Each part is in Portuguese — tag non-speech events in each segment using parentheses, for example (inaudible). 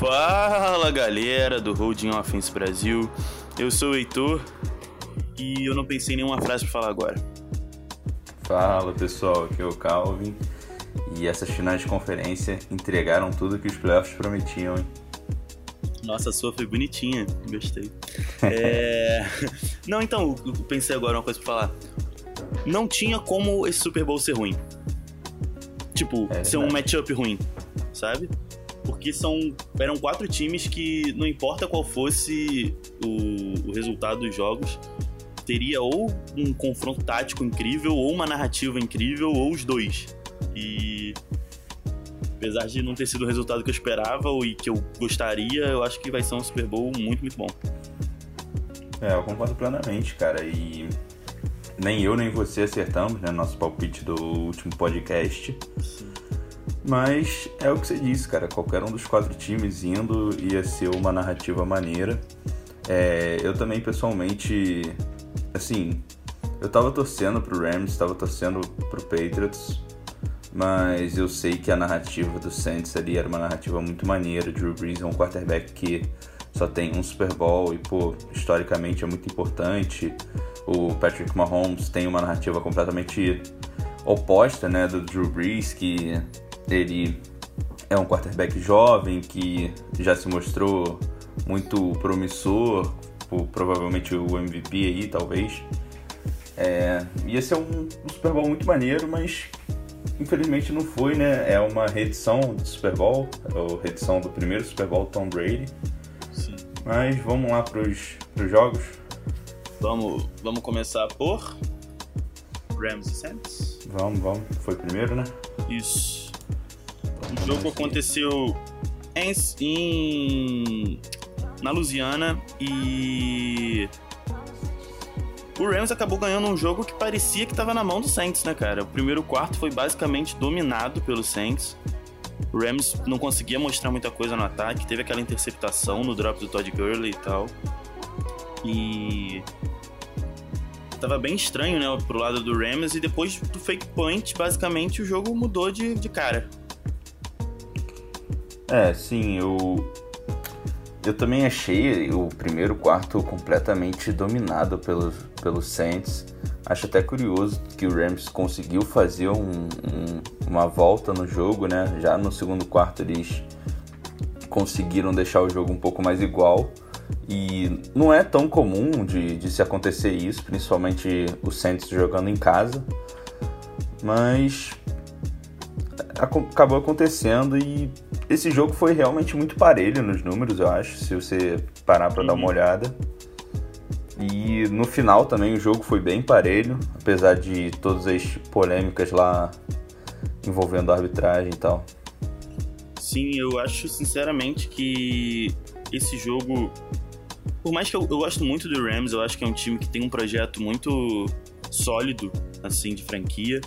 Fala galera do Holding Offense Brasil, eu sou o Heitor e eu não pensei em nenhuma frase pra falar agora. Fala pessoal, aqui é o Calvin e essas finais de conferência entregaram tudo que os playoffs prometiam, hein? Nossa, a sua foi bonitinha, gostei. (laughs) é... Não, então, eu pensei agora uma coisa pra falar. Não tinha como esse Super Bowl ser ruim. Tipo, é, ser um matchup ruim, sabe? Porque são eram quatro times que, não importa qual fosse o, o resultado dos jogos, teria ou um confronto tático incrível, ou uma narrativa incrível, ou os dois. E apesar de não ter sido o resultado que eu esperava e que eu gostaria, eu acho que vai ser um Super Bowl muito, muito bom. É, eu concordo plenamente, cara. E nem eu nem você acertamos, né? Nosso palpite do último podcast. Sim. Mas é o que você disse, cara. Qualquer um dos quatro times indo ia ser uma narrativa maneira. É, eu também, pessoalmente, assim, eu tava torcendo pro Rams, tava torcendo pro Patriots, mas eu sei que a narrativa do Saints ali era uma narrativa muito maneira. Drew Brees é um quarterback que só tem um Super Bowl e, pô, historicamente é muito importante. O Patrick Mahomes tem uma narrativa completamente oposta, né, do Drew Brees, que ele é um quarterback jovem que já se mostrou muito promissor, provavelmente o MVP aí, talvez. É, ia ser um, um Super Bowl muito maneiro, mas infelizmente não foi, né? É uma reedição do Super Bowl, é a reedição do primeiro Super Bowl Tom Brady. Sim. Mas vamos lá para os jogos. Vamos, vamos começar por Rams e Saints. Vamos, vamos. Foi primeiro, né? Isso. O jogo aconteceu em, em na Louisiana e o Rams acabou ganhando um jogo que parecia que estava na mão do Saints, né, cara? O primeiro quarto foi basicamente dominado pelo Saints. O Rams não conseguia mostrar muita coisa no ataque, teve aquela interceptação no drop do Todd Gurley e tal. E tava bem estranho, né, pro lado do Rams e depois do fake point, basicamente o jogo mudou de, de cara. É, sim, eu. Eu também achei o primeiro quarto completamente dominado pelos, pelos Saints. Acho até curioso que o Rams conseguiu fazer um, um, uma volta no jogo, né? Já no segundo quarto eles conseguiram deixar o jogo um pouco mais igual. E não é tão comum de, de se acontecer isso, principalmente o Saints jogando em casa. Mas acabou acontecendo e esse jogo foi realmente muito parelho nos números, eu acho, se você parar para uhum. dar uma uhum. olhada. E no final também o jogo foi bem parelho, apesar de todas as polêmicas lá envolvendo a arbitragem e tal. Sim, eu acho sinceramente que esse jogo, por mais que eu, eu gosto muito do Rams, eu acho que é um time que tem um projeto muito sólido, assim, de franquia.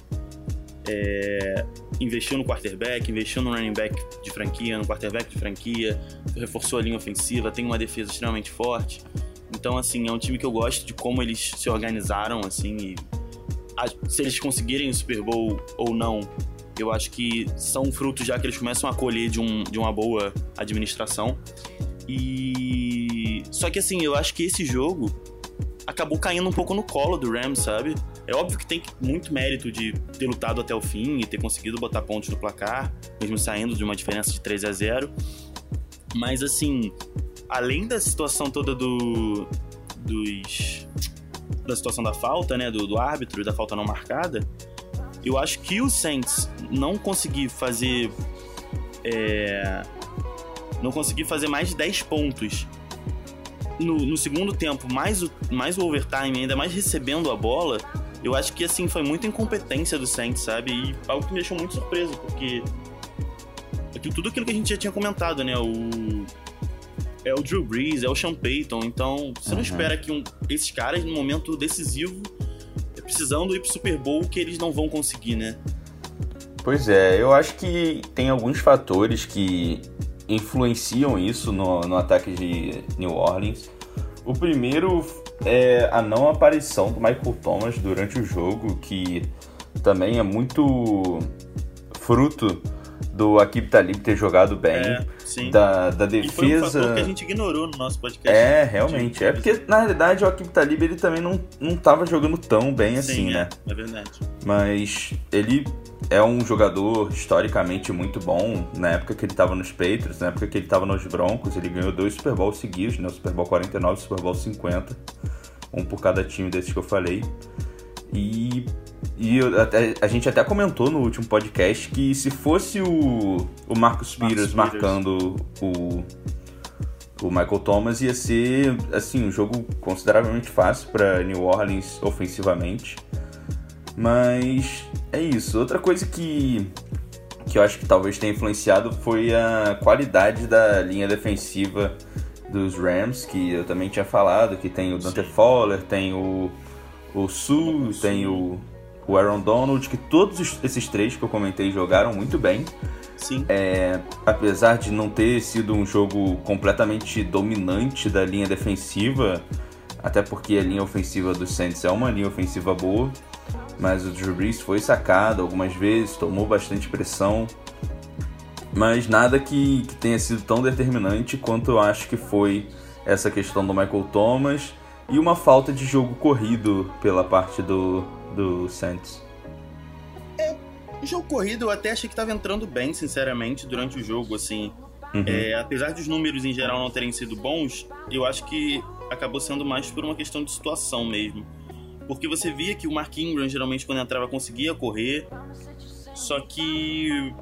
É, investiu no quarterback, investiu no running back de franquia, no quarterback de franquia, reforçou a linha ofensiva, tem uma defesa extremamente forte. Então, assim, é um time que eu gosto de como eles se organizaram, assim, e a, se eles conseguirem o Super Bowl ou não, eu acho que são frutos já que eles começam a colher de, um, de uma boa administração. E. Só que, assim, eu acho que esse jogo acabou caindo um pouco no colo do Rams, sabe? É óbvio que tem muito mérito de ter lutado até o fim e ter conseguido botar pontos no placar, mesmo saindo de uma diferença de 3 a 0. Mas assim, além da situação toda do dos da situação da falta, né, do, do árbitro e da falta não marcada, eu acho que o Saints não conseguir fazer é, não conseguir fazer mais de 10 pontos no, no, segundo tempo, mais o, mais o overtime, ainda mais recebendo a bola, eu acho que assim foi muita incompetência do Saints, sabe? E algo que me deixou muito surpreso, porque tudo aquilo que a gente já tinha comentado, né? O é o Drew Brees, é o Sean Payton, então você não uhum. espera que um, esses caras, no momento decisivo, precisando ir pro Super Bowl, que eles não vão conseguir, né? Pois é, eu acho que tem alguns fatores que influenciam isso no, no ataque de New Orleans. O primeiro é a não aparição do Michael Thomas durante o jogo, que também é muito fruto do Akib Talib ter jogado bem, É, sim. da, da E foi um defesa. que a gente ignorou no nosso podcast. É, realmente. É porque, na realidade, o Akib Talib ele também não, não tava jogando tão bem assim, Sim, né? é, é verdade. Mas ele é um jogador historicamente muito bom. Na época que ele tava nos Patriots, na época que ele tava nos Broncos, ele ganhou dois Super Bowls seguidos, né? O Super Bowl 49 e o Super Bowl 50. Um por cada time desses que eu falei. E, e até- a gente até comentou no último podcast que se fosse o, o Marcus Peters Peters. marcando o, o Michael Thomas, ia ser assim um jogo consideravelmente fácil para New Orleans ofensivamente. Mas é isso. Outra coisa que, que eu acho que talvez tenha influenciado foi a qualidade da linha defensiva dos Rams, que eu também tinha falado, que tem o Dante Sim. Fowler, tem o, o Su, O tem o, o Aaron Donald, que todos os- esses três que eu comentei jogaram muito bem. Sim. É, apesar de não ter sido um jogo completamente dominante da linha defensiva, até porque a linha ofensiva do Saints é uma linha ofensiva boa, mas o Drew Brees foi sacado algumas vezes, tomou bastante pressão, mas nada que, que tenha sido tão determinante quanto eu acho que foi essa questão do Michael Thomas e uma falta de jogo corrido pela parte do, do Saints. O jogo corrido eu até achei que tava entrando bem, sinceramente, durante o jogo, assim. Uhum. É, apesar dos números em geral não terem sido bons, eu acho que acabou sendo mais por uma questão de situação mesmo. Porque você via que o Mark Ingram, geralmente, quando entrava, conseguia correr, só que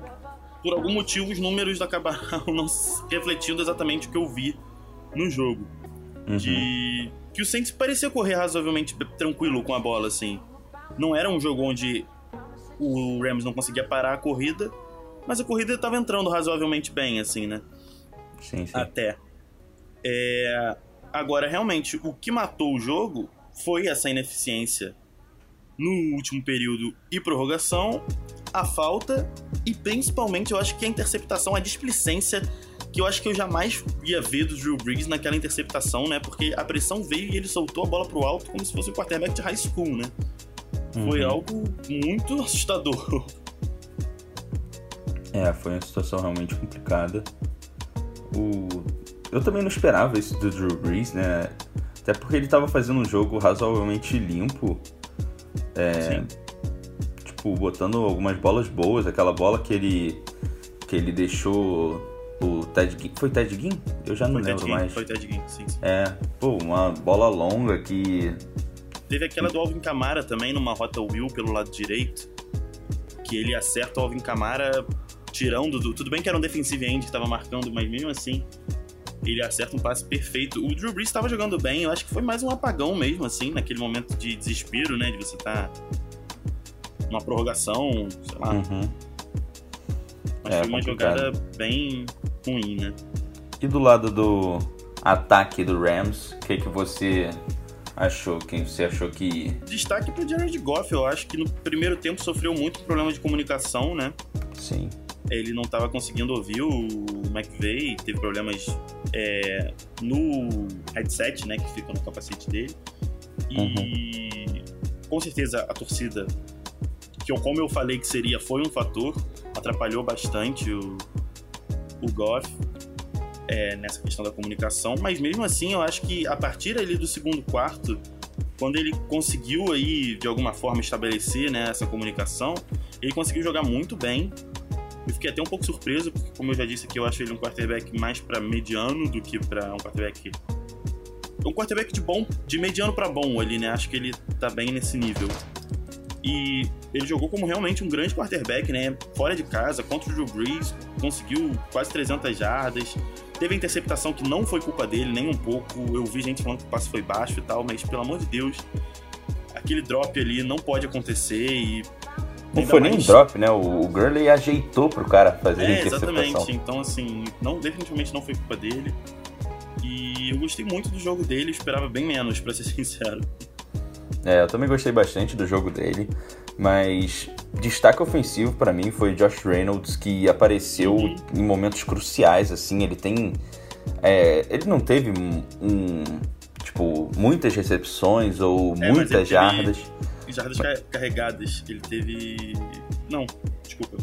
por algum motivo os números acabaram (laughs) não refletindo exatamente o que eu vi no jogo. Uhum. De que o Saints parecia correr razoavelmente tranquilo com a bola, assim. Não era um jogo onde o Rams não conseguia parar a corrida, mas a corrida estava entrando razoavelmente bem, assim, né? Sim, sim. Até. É, Agora, realmente, o que matou o jogo foi essa ineficiência no último período e prorrogação, a falta e principalmente eu acho que a interceptação, a displicência que eu acho que eu jamais ia ver do Drew Brees naquela interceptação, né? Porque a pressão veio e ele soltou a bola pro alto como se fosse um quarterback de high school, né? Foi Uhum. algo muito assustador. (laughs) É, foi uma situação realmente complicada. O... Eu também não esperava isso do Drew Brees, né? Até porque ele tava fazendo um jogo razoavelmente limpo. É, Sim. Tipo, botando algumas bolas boas. Aquela bola que ele, que ele deixou o Ted Ginn. Foi Ted Ginn? Eu já não Foi Ted lembro Ginn, mais. foi Ted Ginn, sim, sim. É, pô, uma bola longa que. Teve aquela do Alvin Kamara também, numa rota Will pelo lado direito, que ele acerta o Alvin Kamara tirando do... Tudo bem que era um defensive end que tava marcando, mas mesmo assim, ele acerta um passe perfeito. O Drew Brees estava jogando bem, eu acho que foi mais um apagão mesmo, assim, naquele momento de desespero, né, de você tá numa prorrogação, sei lá. Uhum. É, foi uma complicado. jogada bem ruim, né? E do lado do ataque do Rams, o que, que você achou? Quem você achou que. Destaque pro Jared Goff, eu acho que no primeiro tempo sofreu muito problema de comunicação, né? Sim. ele não estava conseguindo ouvir o McVeigh, teve problemas é, no headset, né, que fica no capacete dele. E com certeza a torcida, que eu, como eu falei que seria, foi um fator, atrapalhou bastante o, o Goff é, nessa questão da comunicação, mas mesmo assim eu acho que a partir ali do segundo quarto, quando ele conseguiu aí de alguma forma estabelecer né, essa comunicação, ele conseguiu jogar muito bem. Eu fiquei até um pouco surpreso, porque, como eu já disse aqui, eu acho ele um quarterback mais para mediano do que para um quarterback. Um quarterback de bom, de mediano para bom ali, né? Acho que ele tá bem nesse nível. E ele jogou como realmente um grande quarterback, né? Fora de casa, contra o Drew Brees, conseguiu quase 300 jardas. Teve a interceptação que não foi culpa dele, nem um pouco. Eu vi gente falando que o passe foi baixo e tal, mas pelo amor de Deus, aquele drop ali não pode acontecer e. Não foi nem um mais- drop, né? O, o Gurley ajeitou pro cara fazer a é, interceptação. exatamente. Então, assim, não, definitivamente não foi culpa dele. E eu gostei muito do jogo dele, esperava bem menos, pra ser (laughs) sincero. É, eu também gostei bastante do jogo dele, mas destaque ofensivo pra mim foi Josh Reynolds, que apareceu Uhum. em momentos cruciais, assim, ele tem... é, ele não teve um, um, tipo, muitas recepções ou É, mas muitas jardas. Jardas ca- carregadas, ele teve. Não, desculpa.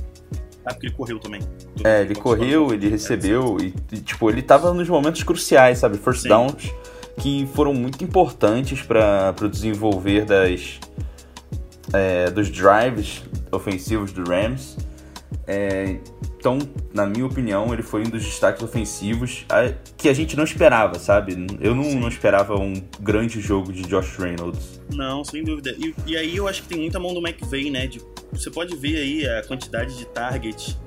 Ah, porque ele correu também. É, ele correu, ele recebeu e, e, tipo, ele tava nos momentos cruciais, sabe? First Sim. downs que foram muito importantes para o desenvolver das, é, dos drives ofensivos do Rams. É, então, na minha opinião, ele foi um dos destaques ofensivos que a gente não esperava, sabe? Eu não, não esperava um grande jogo de Josh Reynolds. Não, sem dúvida. E, e aí eu acho que tem muita mão do McVay, né? De, você pode ver aí a quantidade de targets.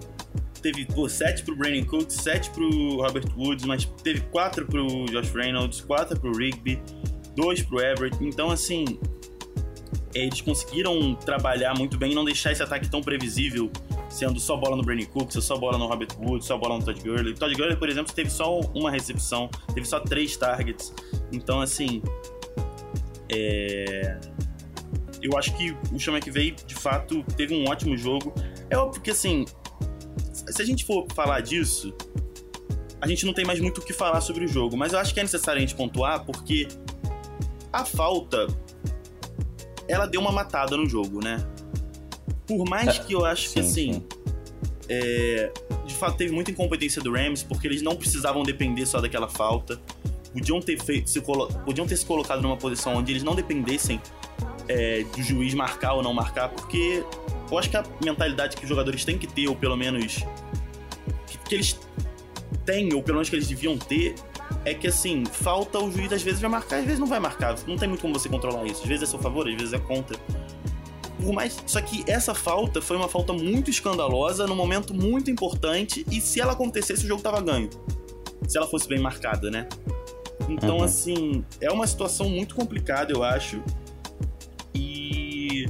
Teve, pô, 7 pro Brandon Cooks, 7 pro Robert Woods, mas teve 4 pro Josh Reynolds, 4 pro Rigby, 2 pro Everett. Então, assim, eles conseguiram trabalhar muito bem e não deixar esse ataque tão previsível, sendo só bola no Brandon Cooks, só bola no Robert Woods, só bola no Todd Gurley. Todd Gurley, por exemplo, teve só uma recepção, teve só três targets. Então, assim, é... eu acho que o Sean McVay, de fato, teve um ótimo jogo. É óbvio que, assim, se a gente for falar disso, a gente não tem mais muito o que falar sobre o jogo, mas eu acho que é necessário a gente pontuar porque a falta ela deu uma matada no jogo, né? Por mais é, que eu acho sim, que assim. É, de fato, teve muita incompetência do Rams, porque eles não precisavam depender só daquela falta. Podiam ter, feito, se podiam ter se colocado numa posição onde eles não dependessem é, do juiz marcar ou não marcar, porque eu acho que a mentalidade que os jogadores têm que ter, ou pelo menos que, que eles têm, ou pelo menos que eles deviam ter, é que assim, falta o juiz às vezes vai marcar, às vezes não vai marcar. Não tem muito como você controlar isso. Às vezes é a seu favor, às vezes é contra. Por mais. Só que essa falta foi uma falta muito escandalosa, num momento muito importante, e se ela acontecesse, o jogo tava ganho. Se ela fosse bem marcada, né? Então, uhum. assim, é uma situação muito complicada, eu acho. E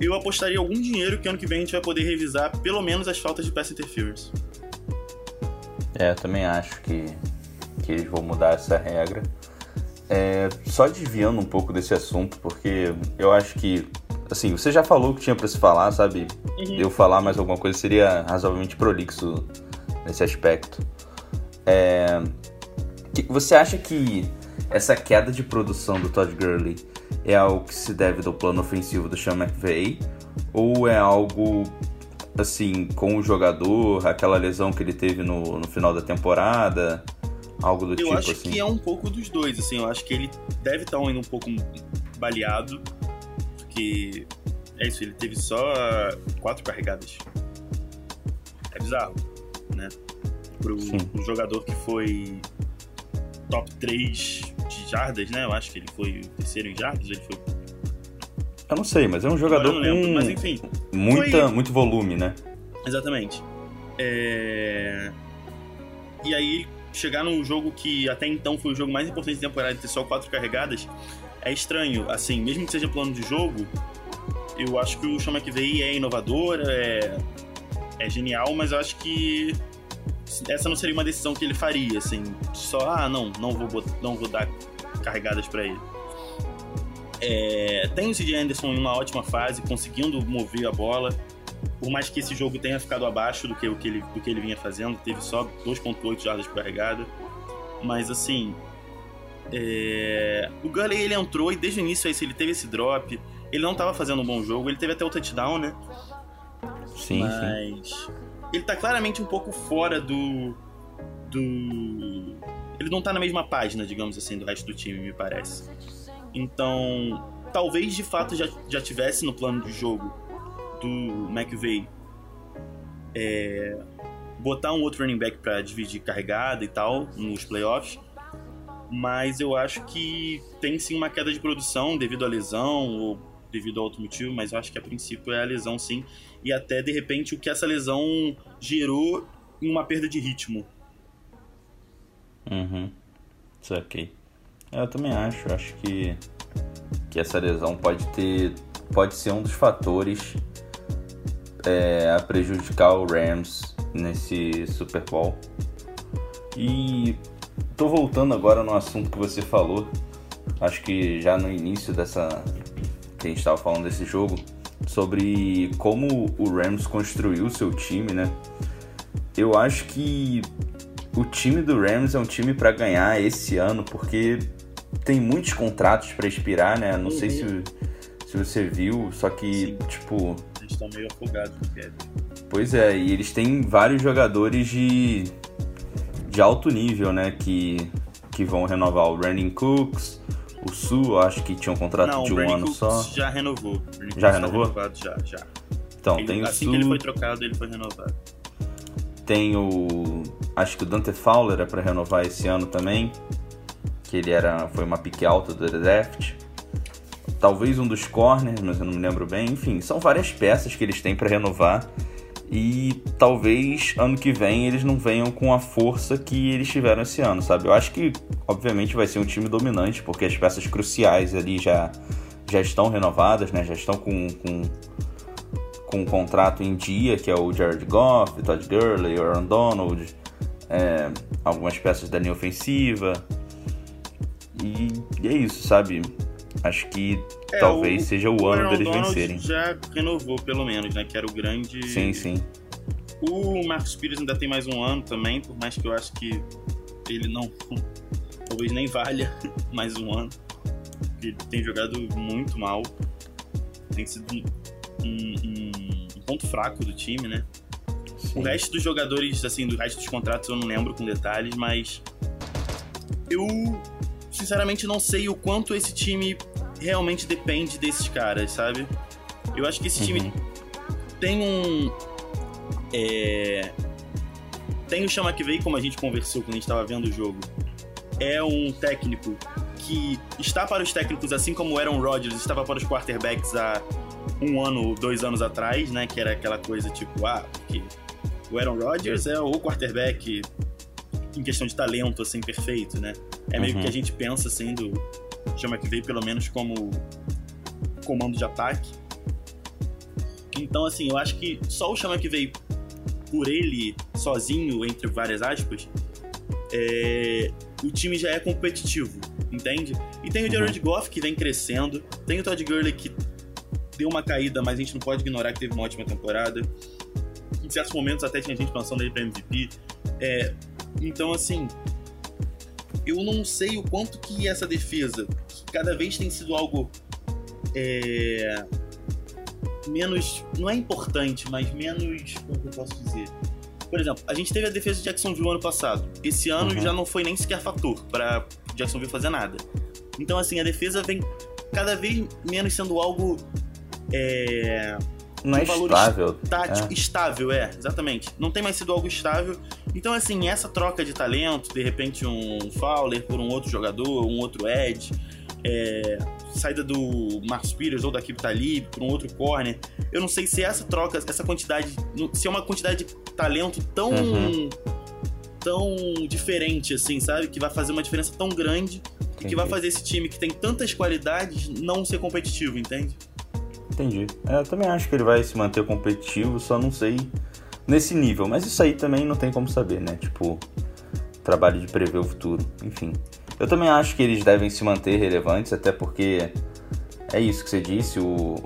eu apostaria algum dinheiro que ano que vem a gente vai poder revisar pelo menos as faltas de pass interference. É, eu também acho que que eles vão mudar essa regra. É, só desviando um pouco desse assunto, porque eu acho que, assim, você já falou o que tinha para se falar, sabe? Uhum. Eu falar mais alguma coisa seria razoavelmente prolixo nesse aspecto. É, você acha que essa queda de produção do Todd Gurley é algo que se deve do plano ofensivo do Sean McVay? Ou é algo, assim, com o jogador, aquela lesão que ele teve no, no final da temporada? Algo do eu tipo acho assim. que é um pouco dos dois, assim. Eu acho que ele deve estar indo um pouco baleado, porque é isso, ele teve só quatro carregadas. É bizarro, né? Pro, pro jogador que foi top 3 de jardas, né? Eu acho que ele foi o terceiro em jardas, ele foi eu não sei, mas é um jogador com lembro, mas, enfim, muita, foi... muito volume, né? Exatamente. É... E aí chegar num jogo que até então foi o jogo mais importante da temporada e ter só quatro carregadas, é estranho. Assim, mesmo que seja plano de jogo, eu acho que o Sean McVay é inovador, é, é genial, mas eu acho que essa não seria uma decisão que ele faria, assim, só, ah, não, não vou, não vou dar carregadas para ele. É, tem o CJ Anderson em uma ótima fase, conseguindo mover a bola, por mais que esse jogo tenha ficado abaixo do que, o que ele, do que ele vinha fazendo, teve só 2.8 jardas por carregada. Mas assim, é... o Gurley ele entrou e desde o início ele teve esse drop. Ele não estava fazendo um bom jogo, ele teve até o touchdown, né? Sim, Mas sim. ele tá claramente um pouco fora do. do. Ele não tá na mesma página, digamos assim, do resto do time, me parece. Então, talvez de fato já, já tivesse no plano de jogo do McVay é, botar um outro running back para dividir carregada e tal nos playoffs, mas eu acho que tem sim uma queda de produção devido à lesão ou devido a outro motivo, mas eu acho que a princípio é a lesão sim, e até de repente o que essa lesão gerou em uma perda de ritmo. Uhum. Saquei. É, eu também acho, acho que que essa lesão pode ter pode ser um dos fatores é, a prejudicar o Rams nesse Super Bowl. E tô voltando agora no assunto que você falou, acho que já no início dessa que a gente estava falando desse jogo, sobre como o Rams construiu seu time, né? Eu acho que o time do Rams é um time para ganhar esse ano, porque tem muitos contratos para expirar, né? Não uhum. sei se, se você viu, só que, Sim. tipo, estão meio afogados no cap. Pois é, e eles têm vários jogadores de, de alto nível, né? Que, que vão renovar o Brandon Cooks, o Su, acho que tinha um contrato Não, de um ano Cooks só. já renovou. Já tá renovou? renovado, já, já. Então, Ele- tem o assim Su, que ele foi trocado, ele foi renovado. tem o. Acho que o Dante Fowler é pra renovar esse ano também. Que ele era. Foi uma pique alta do draft. Talvez um dos corners, mas eu não me lembro bem. Enfim, são várias peças que eles têm pra renovar. E talvez ano que vem eles não venham com a força que eles tiveram esse ano, sabe? Eu acho que, obviamente, vai ser um time dominante, porque as peças cruciais ali já, já estão renovadas, né? Já estão com, com, com um contrato em dia, que é o Jared Goff, Todd Gurley, Aaron Donald, é, algumas peças da linha ofensiva. E, e é isso, sabe? Acho que É, talvez o- seja o, O ano Aaron deles Donald vencerem. já renovou, pelo menos, né? Que era o grande. Sim, sim. O Marcos Pires ainda tem mais um ano também, por mais que eu acho que ele não. (laughs) Talvez nem valha (laughs) mais um ano. Ele tem jogado muito mal. Tem sido um, um- um ponto fraco do time, né? sim. O resto dos jogadores, assim, do resto dos contratos eu não lembro com detalhes, mas eu sinceramente não sei o quanto esse time realmente depende desses caras, sabe? Eu acho que esse time Uhum. tem um. É, tem o Chama que veio, como a gente conversou quando a gente estava vendo o jogo. É um técnico que está para os técnicos, assim como o Aaron Rodgers estava para os quarterbacks há um ano, dois anos atrás, né? Que era aquela coisa tipo, ah, porque o Aaron Rodgers é o quarterback em questão de talento, assim, perfeito, né? É meio Uhum. que a gente pensa, assim, do Chama que veio, pelo menos como comando de ataque. Então, assim, eu acho que só o Chama que veio por ele, sozinho, entre várias aspas, é, o time já é competitivo, entende? E tem o Jared Goff, que vem crescendo, tem o Todd Gurley, que deu uma caída, mas a gente não pode ignorar que teve uma ótima temporada. Em certos momentos até tinha gente pensando ele pra MVP. É, então, assim, eu não sei o quanto que essa defesa, cada vez tem sido algo é, menos. Não é importante, mas menos. Como que eu posso dizer? Por exemplo, a gente teve a defesa de Jacksonville ano passado. Esse ano Uhum. já não foi nem sequer fator para Jacksonville fazer nada. Então, assim, a defesa vem cada vez menos sendo algo. É, Não é estável. tático, estável, é, exatamente. Não tem mais sido algo estável. Então, assim, essa troca de talento, de repente um Fowler por um outro jogador, um outro Edge, é, saída do Marcos Pires ou da Kip Talib por um outro corner. Eu não sei se essa troca, essa quantidade, se é uma quantidade de talento tão. Uhum. tão diferente, assim, sabe? Que vai fazer uma diferença tão grande e que vai Entendi. fazer esse time que tem tantas qualidades não ser competitivo, entende? Entendi. É, eu também acho que ele vai se manter competitivo, só não sei nesse nível. Mas isso aí também não tem como saber, né? Tipo, trabalho de prever o futuro. Enfim. Eu também acho que eles devem se manter relevantes, até porque é isso que você disse, o,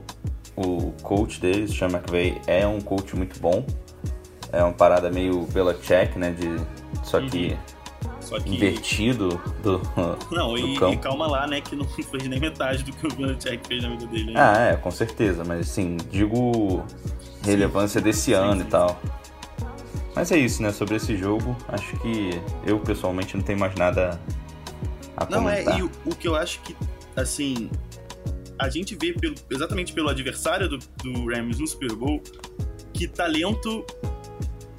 o coach deles, Sean McVay, é um coach muito bom. É uma parada meio pela check, né? De, só que Só que. invertido do, (laughs) Não, do e, campo. e calma lá, né? Que não (laughs) fez nem metade do que o Belichick fez na vida dele. né? Ah, é, com certeza, mas assim, digo relevância desse ano sim, e tal. Mas é isso, né? Sobre esse jogo, acho que eu pessoalmente não tenho mais nada a Não, é, comentar. e o, o que eu acho que, assim, a gente vê pelo- exatamente pelo adversário do, do Rams no Super Bowl que talento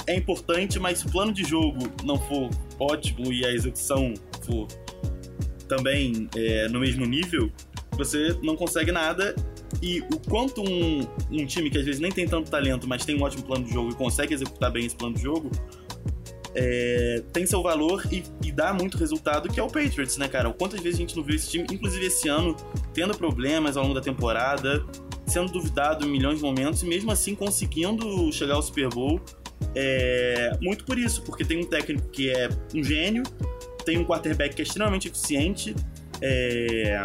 é importante, mas se o plano de jogo não for ótimo e a execução for também é, no mesmo nível, você não consegue nada. E o quanto um, um time que às vezes nem tem tanto talento, mas tem um ótimo plano de jogo e consegue executar bem esse plano de jogo, é, tem seu valor e, e dá muito resultado, que é o Patriots, né, cara? Quantas vezes a gente não viu esse time, inclusive esse ano, tendo problemas ao longo da temporada, sendo duvidado em milhões de momentos, e mesmo assim conseguindo chegar ao Super Bowl. É, muito por isso, porque tem um técnico que é um gênio, tem um quarterback que é extremamente eficiente, é,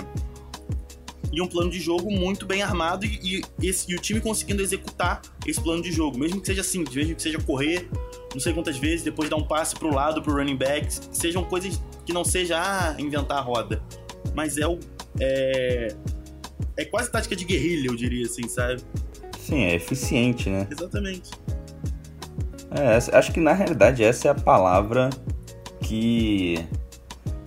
e um plano de jogo muito bem armado e, e esse- e o time conseguindo executar esse plano de jogo, mesmo que seja simples, mesmo que seja correr não sei quantas vezes, depois dar um passe pro lado pro running back, sejam coisas que não seja ah, inventar a roda, mas é o é, é quase tática de guerrilha, eu diria assim, sabe? Sim, é eficiente, né? Exatamente. É, acho que na realidade essa é a palavra que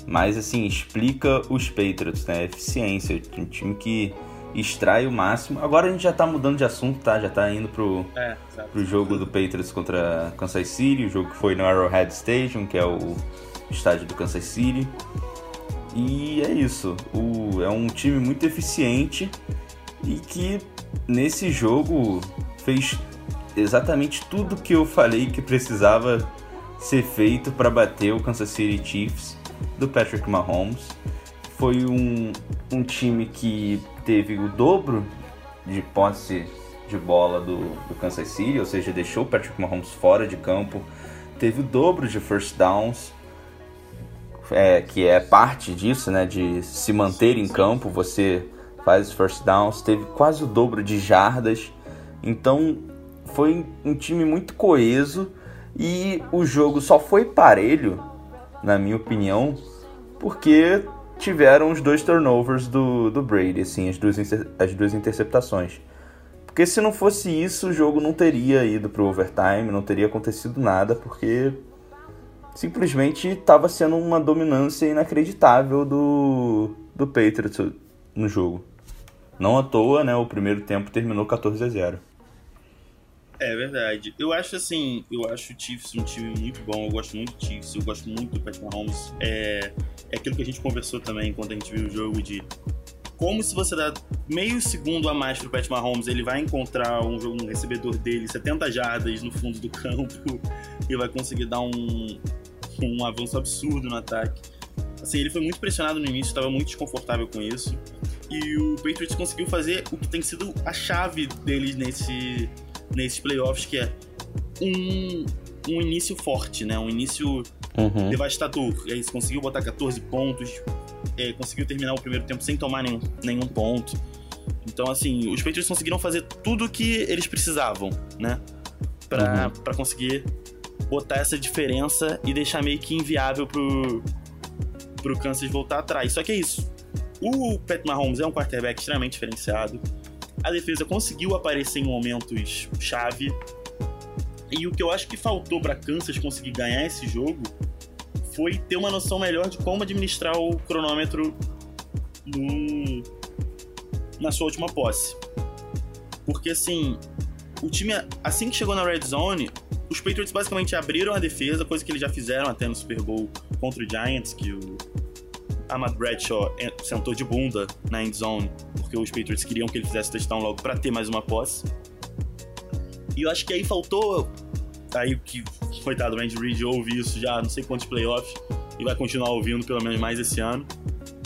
mais assim explica os Patriots, né? Eficiência, um time que extrai o máximo. Agora a gente já tá mudando de assunto, tá? Já tá indo pro, é, pro jogo do Patriots contra Kansas City, o jogo que foi no Arrowhead Stadium, que é o estádio do Kansas City. E é isso. O, é um time muito eficiente e que nesse jogo fez exatamente tudo que eu falei que precisava ser feito para bater o Kansas City Chiefs do Patrick Mahomes. Foi um, um time que teve o dobro de posse de bola do, do Kansas City, ou seja, deixou o Patrick Mahomes fora de campo, teve o dobro de first downs, é, que é parte disso, né, de se manter em campo, você faz os first downs, teve quase o dobro de jardas, então foi um time muito coeso e o jogo só foi parelho, na minha opinião, porque tiveram os dois turnovers do, do Brady, assim, as duas, as duas interceptações. Porque se não fosse isso, o jogo não teria ido pro overtime, não teria acontecido nada, porque simplesmente estava sendo uma dominância inacreditável do, do Patriots no jogo. Não à toa, né, o primeiro tempo terminou 14 a 0. É verdade. Eu acho assim, eu acho o Chiefs um time muito bom. Eu gosto muito do Chiefs, eu gosto muito do Patrick Mahomes. É, é aquilo que a gente conversou também quando a gente viu o jogo de como se você dá meio segundo a mais pro Pat Mahomes, ele vai encontrar um, um recebedor dele 70 jardas no fundo do campo (laughs) e vai conseguir dar um, um avanço absurdo no ataque. Assim, ele foi muito pressionado no início, estava muito desconfortável com isso. E o Patriots conseguiu fazer o que tem sido a chave deles nesse nesses playoffs, que é um, um início forte, né? Um início uhum. devastador. E aí conseguiu botar 14 pontos, é, conseguiu terminar o primeiro tempo sem tomar nenhum, nenhum ponto. Então, assim, os Patriots conseguiram fazer tudo o que eles precisavam, né? Pra, uhum. Pra conseguir botar essa diferença e deixar meio que inviável pro, pro Kansas voltar atrás. Só que é isso. O Pat Mahomes é um quarterback extremamente diferenciado a defesa conseguiu aparecer em momentos chave. E o que eu acho que faltou para Kansas conseguir ganhar esse jogo foi ter uma noção melhor de como administrar o cronômetro no, na sua última posse. Porque assim, o time, assim que chegou na red zone, os Patriots basicamente abriram a defesa, coisa que eles já fizeram até no Super Bowl contra o Giants, que o Ahmad Bradshaw sentou de bunda na end zone, porque os Patriots queriam que ele fizesse touchdown logo para ter mais uma posse. E eu acho que aí faltou. Aí que, coitado, o Andy Reid ouve isso já não sei quantos playoffs e vai continuar ouvindo pelo menos mais esse ano.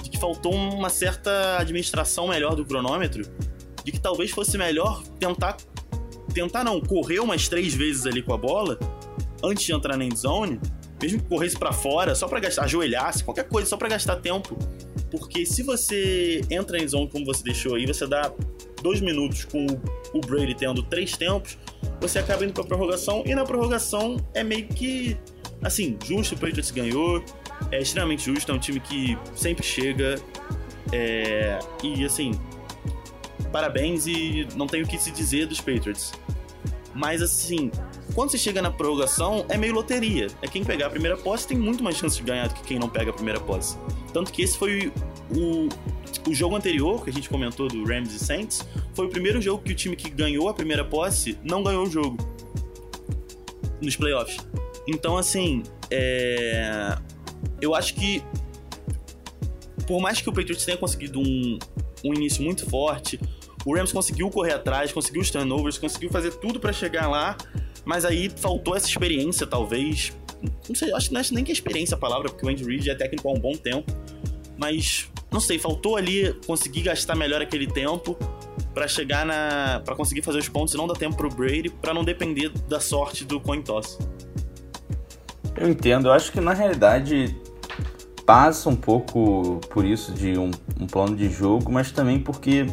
De que faltou uma certa administração melhor do cronômetro, de que talvez fosse melhor tentar. Tentar não, correr umas três vezes ali com a bola antes de entrar na end zone mesmo que corresse para fora, só para gastar, ajoelhasse, qualquer coisa, só para gastar tempo. Porque se você entra em zone como você deixou aí, você dá dois minutos com o Brady tendo três tempos, você acaba indo pra prorrogação, e na prorrogação é meio que, assim, justo, o Patriots ganhou, é extremamente justo, é um time que sempre chega, é, e assim, parabéns e não tenho o que se dizer dos Patriots. Mas assim, quando você chega na prorrogação, é meio loteria. É quem pegar a primeira posse tem muito mais chance de ganhar do que quem não pega a primeira posse. Tanto que esse foi o, o jogo anterior, que a gente comentou do Rams e Saints, foi o primeiro jogo que o time que ganhou a primeira posse não ganhou o jogo. Nos playoffs. Então, assim, é... eu acho que por mais que o Patriots tenha conseguido um, um início muito forte, o Rams conseguiu correr atrás, conseguiu os turnovers, conseguiu fazer tudo para chegar lá, mas aí faltou essa experiência, talvez. Não sei, acho, acho nem que é experiência a palavra, porque o Andy Reid é técnico há um bom tempo, mas não sei, faltou ali conseguir gastar melhor aquele tempo para chegar na. para conseguir fazer os pontos e não dar tempo pro Brady, para não depender da sorte do coin toss. Eu entendo, eu acho que na realidade passa um pouco por isso de um, um plano de jogo, mas também porque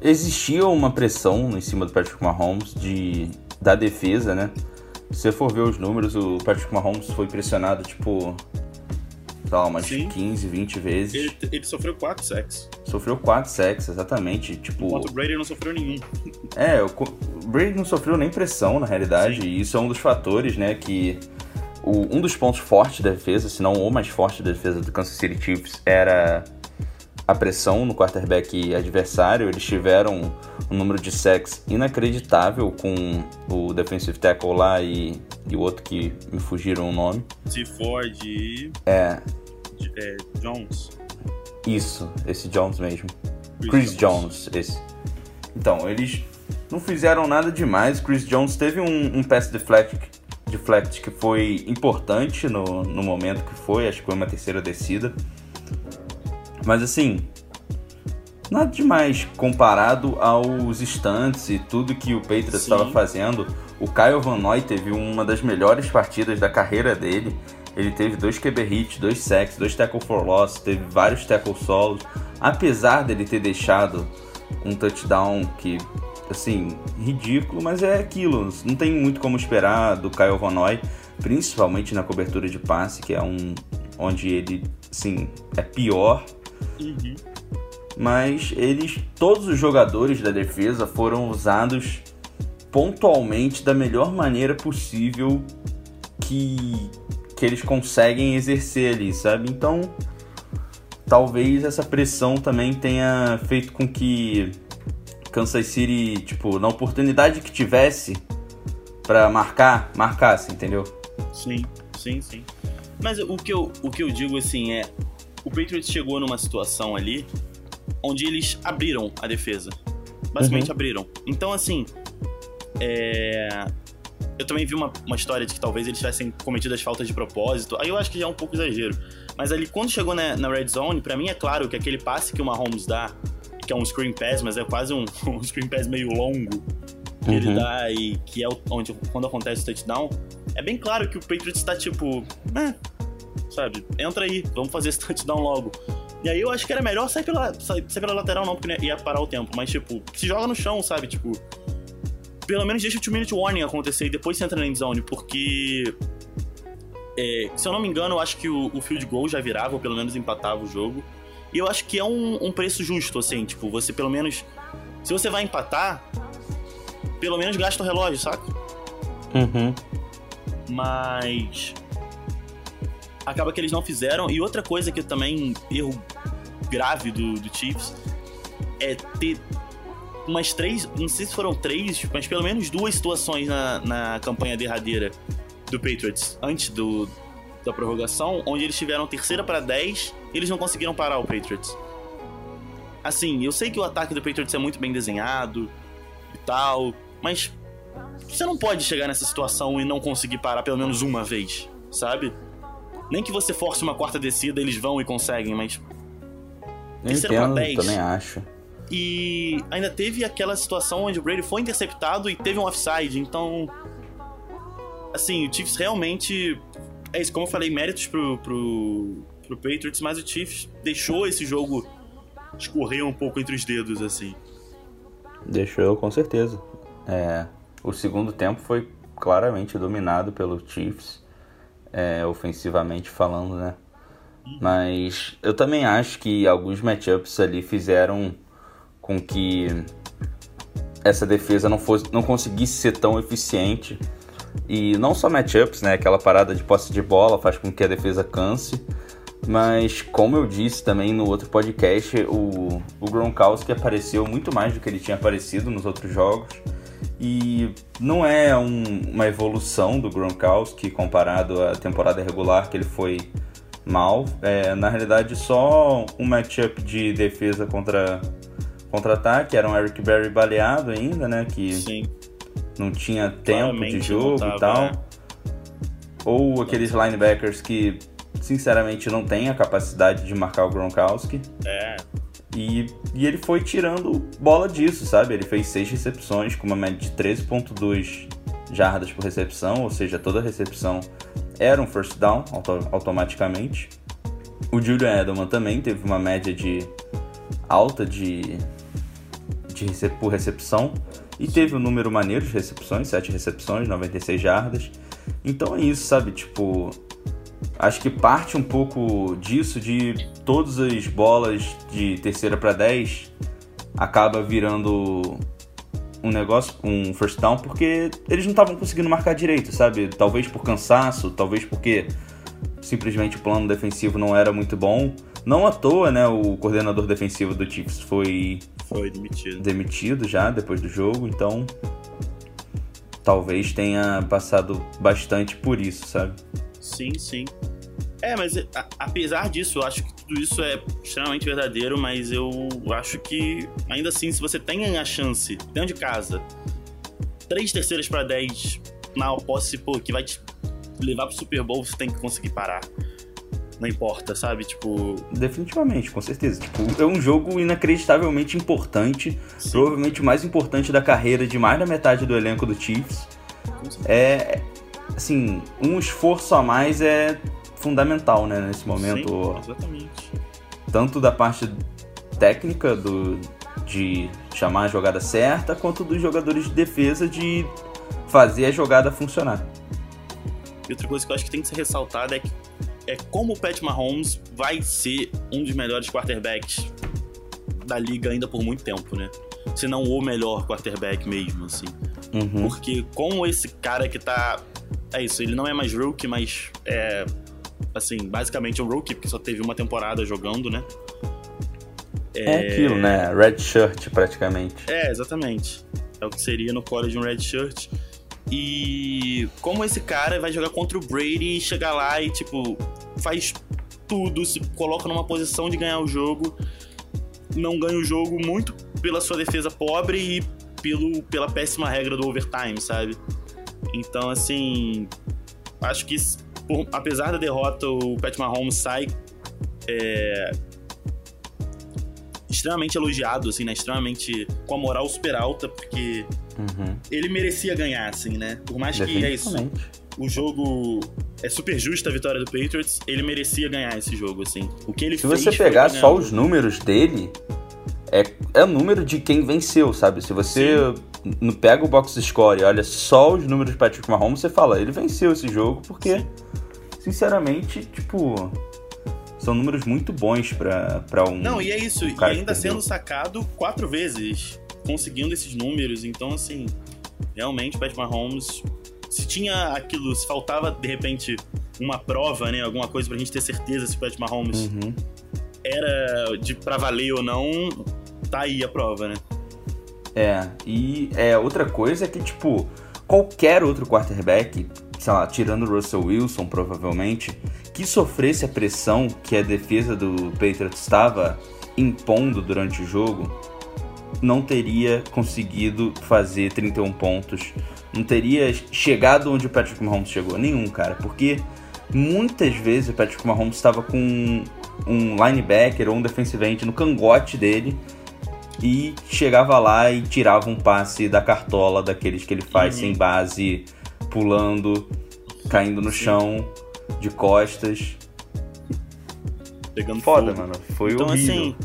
existia uma pressão em cima do Patrick Mahomes de, da defesa, né? Se você for ver os números, o Patrick Mahomes foi pressionado, tipo, sei lá, umas Sim. 15, 20 vezes. Ele, ele sofreu 4 sacks. Sofreu 4 sacks, exatamente. Tipo, Enquanto o Brady não sofreu nenhum. (laughs) É, o Brady não sofreu nem pressão, na realidade, Sim. e isso é um dos fatores, né, que o, um dos pontos fortes da defesa, se não o mais forte da defesa do Kansas City Chiefs, era a pressão no quarterback adversário. Eles tiveram um número de sacks inacreditável com o defensive tackle lá e, e o outro que me fugiram o nome. Se Ford e... É. é. Jones. Isso, esse Jones mesmo. Chris, Chris Jones. Jones, esse. Então, eles não fizeram nada demais. Chris Jones teve um, um pass deflect, deflect que foi importante no, no momento que foi, acho que foi uma terceira descida. Mas assim, nada demais comparado aos instantes e tudo que o Patriots estava fazendo. O Kyle Van Noy teve uma das melhores partidas da carreira dele. Ele teve dois QB hits, dois sacks, dois tackle for loss, teve vários tackle solos. Apesar dele ter deixado um touchdown que, assim, ridículo, mas é aquilo. Não tem muito como esperar do Kyle Van Noy, principalmente na cobertura de passe, que é um onde ele, assim, é pior. Uhum. Mas eles, todos os jogadores da defesa foram usados pontualmente da melhor maneira possível que, que eles conseguem exercer ali, sabe? Então, talvez essa pressão também tenha feito com que Kansas City, tipo, na oportunidade que tivesse para marcar, marcasse, entendeu? Sim, sim, sim. Mas o que eu, o que eu digo assim é, o Patriots chegou numa situação ali onde eles abriram a defesa. Basicamente uhum. abriram. Então, assim, é... eu também vi uma, uma história de que talvez eles tivessem cometido as faltas de propósito. Aí eu acho que já é um pouco exagero. Mas ali, quando chegou na, na red zone, para mim é claro que aquele passe que o Mahomes dá, que é um screen pass, mas é quase um, (laughs) um screen pass meio longo, que uhum. ele dá e que é onde quando acontece o touchdown, é bem claro que o Patriots tá tipo, eh, sabe, entra aí, vamos fazer esse (laughs) touchdown logo. E aí eu acho que era melhor sair pela, sair, pela lateral, não, porque ia parar o tempo. Mas, tipo, se joga no chão, sabe? Tipo, pelo menos deixa o two minute warning acontecer e depois você entra na end zone, porque. É, se eu não me engano, eu acho que o, o, field goal já virava, ou pelo menos empatava o jogo. E eu acho que é um, um preço justo, assim, tipo, você pelo menos. Se você vai empatar, pelo menos gasta o relógio, saca? Uhum. Mas acaba que eles não fizeram. E outra coisa que também, erro grave do, do Chiefs, é ter umas três, não sei se foram três, mas pelo menos duas situações na, na campanha derradeira do Patriots, antes do, da prorrogação, onde eles tiveram terceira para 10 e eles não conseguiram parar o Patriots. Assim, eu sei que o ataque do Patriots é muito bem desenhado e tal, mas você não pode chegar nessa situação e não conseguir parar pelo menos uma vez, sabe? Nem que você force uma quarta descida, eles vão e conseguem, mas. Eu entendo, 10. também acho. E ainda teve aquela situação onde o Brady foi interceptado e teve um offside, então. Assim, o Chiefs realmente. É isso, como eu falei, méritos pro, pro, pro Patriots, mas o Chiefs deixou esse jogo escorrer um pouco entre os dedos, assim. Deixou, com certeza. É, o segundo tempo foi claramente dominado pelo Chiefs é, ofensivamente falando, né? Mas eu também acho que alguns matchups ali fizeram com que essa defesa não fosse, não conseguisse ser tão eficiente. E não só matchups, né? Aquela parada de posse de bola faz com que a defesa canse. Mas, como eu disse também no outro podcast, o, o Gronkowski apareceu muito mais do que ele tinha aparecido nos outros jogos. E não é um, uma evolução do Gronkowski comparado à temporada regular, que ele foi mal. É, na realidade, só um matchup de defesa contra contra-ataque. Era um Eric Berry baleado ainda, né? Que Sim. não tinha tempo Claramente de jogo tava, e tal. É. Ou aqueles linebackers que, sinceramente, não têm a capacidade de marcar o Gronkowski. É. E, e ele foi tirando bola disso, sabe? Ele fez seis recepções com uma média de 13,2 jardas por recepção, ou seja, toda recepção era um first down auto automaticamente. O Julian Edelman também teve uma média de alta de, de recep por recepção e teve um número maneiro de recepções, 7 recepções, 96 jardas. Então é isso, sabe? Tipo, acho que parte um pouco disso de todas as bolas de terceira para 10 acaba virando um negócio, um first down, porque eles não estavam conseguindo marcar direito, sabe? Talvez por cansaço, talvez porque simplesmente o plano defensivo não era muito bom. Não à toa, né? O coordenador defensivo do Chiefs foi, foi demitido. demitido já depois do jogo, então talvez tenha passado bastante por isso, sabe? Sim, sim. É, mas a, apesar disso, eu acho que tudo isso é extremamente verdadeiro, mas eu acho que, ainda assim, se você tem a chance, dentro de casa, três terceiras para 10 na posse, pô, que vai te levar pro Super Bowl, você tem que conseguir parar. Não importa, sabe? Tipo. Definitivamente, com certeza. Tipo, é um jogo inacreditavelmente importante. Sim. Provavelmente o mais importante da carreira de mais da metade do elenco do Chiefs. É. Assim, um esforço a mais é fundamental, né, nesse momento. Sim, exatamente. Tanto da parte técnica do, de chamar a jogada certa, quanto dos jogadores de defesa de fazer a jogada funcionar. E outra coisa que eu acho que tem que ser ressaltada é, que, é como o Pat Mahomes vai ser um dos melhores quarterbacks da liga ainda por muito tempo, né? Se não o melhor quarterback mesmo, assim. Uhum. Porque como esse cara que tá. É isso, ele não é mais rookie, mas é assim, basicamente um rookie, porque só teve uma temporada jogando, né? É, é aquilo, né? Red shirt, praticamente. É, exatamente. É o que seria no college um red shirt. E como esse cara vai jogar contra o Brady e chegar lá e, tipo, faz tudo, se coloca numa posição de ganhar o jogo, não ganha o jogo muito pela sua defesa pobre e pelo, pela péssima regra do overtime, sabe? Então, assim, acho que por, apesar da derrota, o Pat Mahomes sai é, extremamente elogiado, assim, né? Extremamente com a moral super alta, porque uhum. ele merecia ganhar, assim, né? Por mais que é isso. O jogo é super justo a vitória do Patriots, ele merecia ganhar esse jogo, assim. O que ele Se fez você pegar só os números dele, é, é o número de quem venceu, sabe? Se você Sim. Pega o box score e olha só os números do Patrick Mahomes, você fala, ele venceu esse jogo porque, sinceramente, tipo, são números muito bons para um. Não, e é isso, um e ainda sendo sacado quatro vezes, conseguindo esses números. Então, assim, realmente, Patrick Mahomes, se tinha aquilo, se faltava de repente uma prova, né, alguma coisa pra gente ter certeza se o Patrick Mahomes uhum. era de pra valer ou não, tá aí a prova, né? É, e é, outra coisa é que, tipo, qualquer outro quarterback, sei lá, tirando o Russell Wilson, provavelmente, que sofresse a pressão que a defesa do Patriots estava impondo durante o jogo, não teria conseguido fazer 31 pontos, não teria chegado onde o Patrick Mahomes chegou. Nenhum, cara, porque muitas vezes o Patrick Mahomes estava com um linebacker ou um defensive end no cangote dele e chegava lá e tirava um passe da cartola daqueles que ele faz uhum. sem base, pulando, caindo no chão, de costas. Pegando Foda, fogo. mano. Foi então, horrível. assim,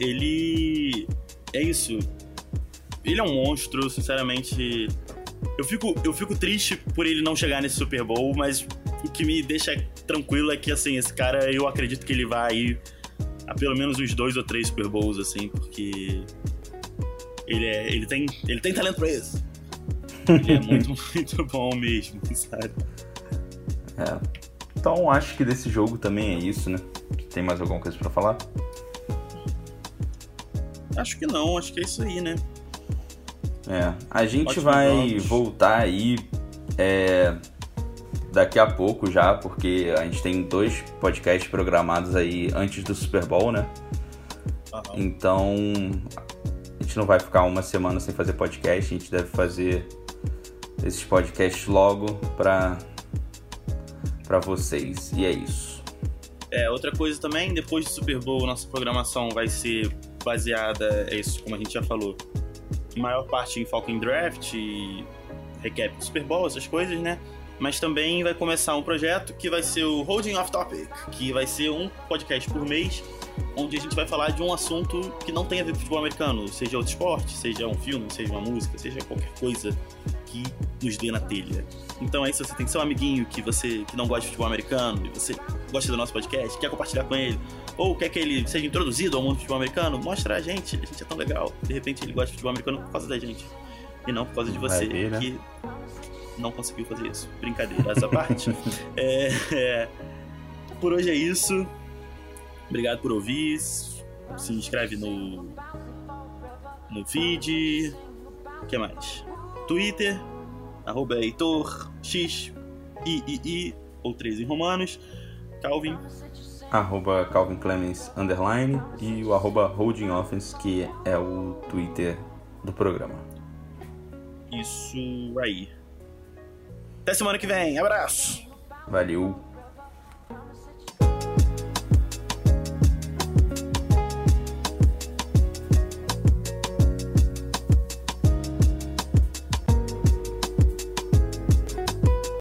ele. É isso. Ele é um monstro, sinceramente. Eu fico, eu fico triste por ele não chegar nesse Super Bowl, mas o que me deixa tranquilo é que, assim, esse cara, eu acredito que ele vai a pelo menos uns dois ou três Super Bowls, assim, porque ele, é, ele, tem, ele tem talento pra isso. Ele é muito, (laughs) muito bom mesmo, sabe? É. Então acho que desse jogo também é isso, né? Tem mais alguma coisa para falar? Acho que não, acho que é isso aí, né? É, a gente Ótimo vai jogos. voltar aí é, daqui a pouco já, porque a gente tem dois podcasts programados aí antes do Super Bowl, né? Uhum. Então a gente não vai ficar uma semana sem fazer podcast, a gente deve fazer esses podcasts logo para para vocês. E é isso. É, outra coisa também, depois do Super Bowl, nossa programação vai ser baseada, é isso, como a gente já falou, maior parte em em draft e recap do Super Bowl, essas coisas, né? Mas também vai começar um projeto que vai ser o Holding Off Topic, que vai ser um podcast por mês, onde a gente vai falar de um assunto que não tem a ver com futebol americano, seja outro esporte, seja um filme, seja uma música, seja qualquer coisa que nos dê na telha. Então aí se você tem seu amiguinho que você que não gosta de futebol americano e você gosta do nosso podcast, quer compartilhar com ele, ou quer que ele seja introduzido ao mundo do futebol americano, mostra a gente, a gente é tão legal. De repente ele gosta de futebol americano por causa da gente. E não por causa de você, ver, né? que não conseguiu fazer isso. Brincadeira, essa parte. (laughs) é, é, por hoje é isso. Obrigado por ouvir. Se inscreve no, no feed. O que mais? Twitter, arroba Heitor, X, I, I, I, ou 3 em romanos. Calvin. Arroba Calvin Clemens, underline. E o arroba Holding Offense, que é o Twitter do programa. Isso aí. Até semana que vem. Abraço. Valeu.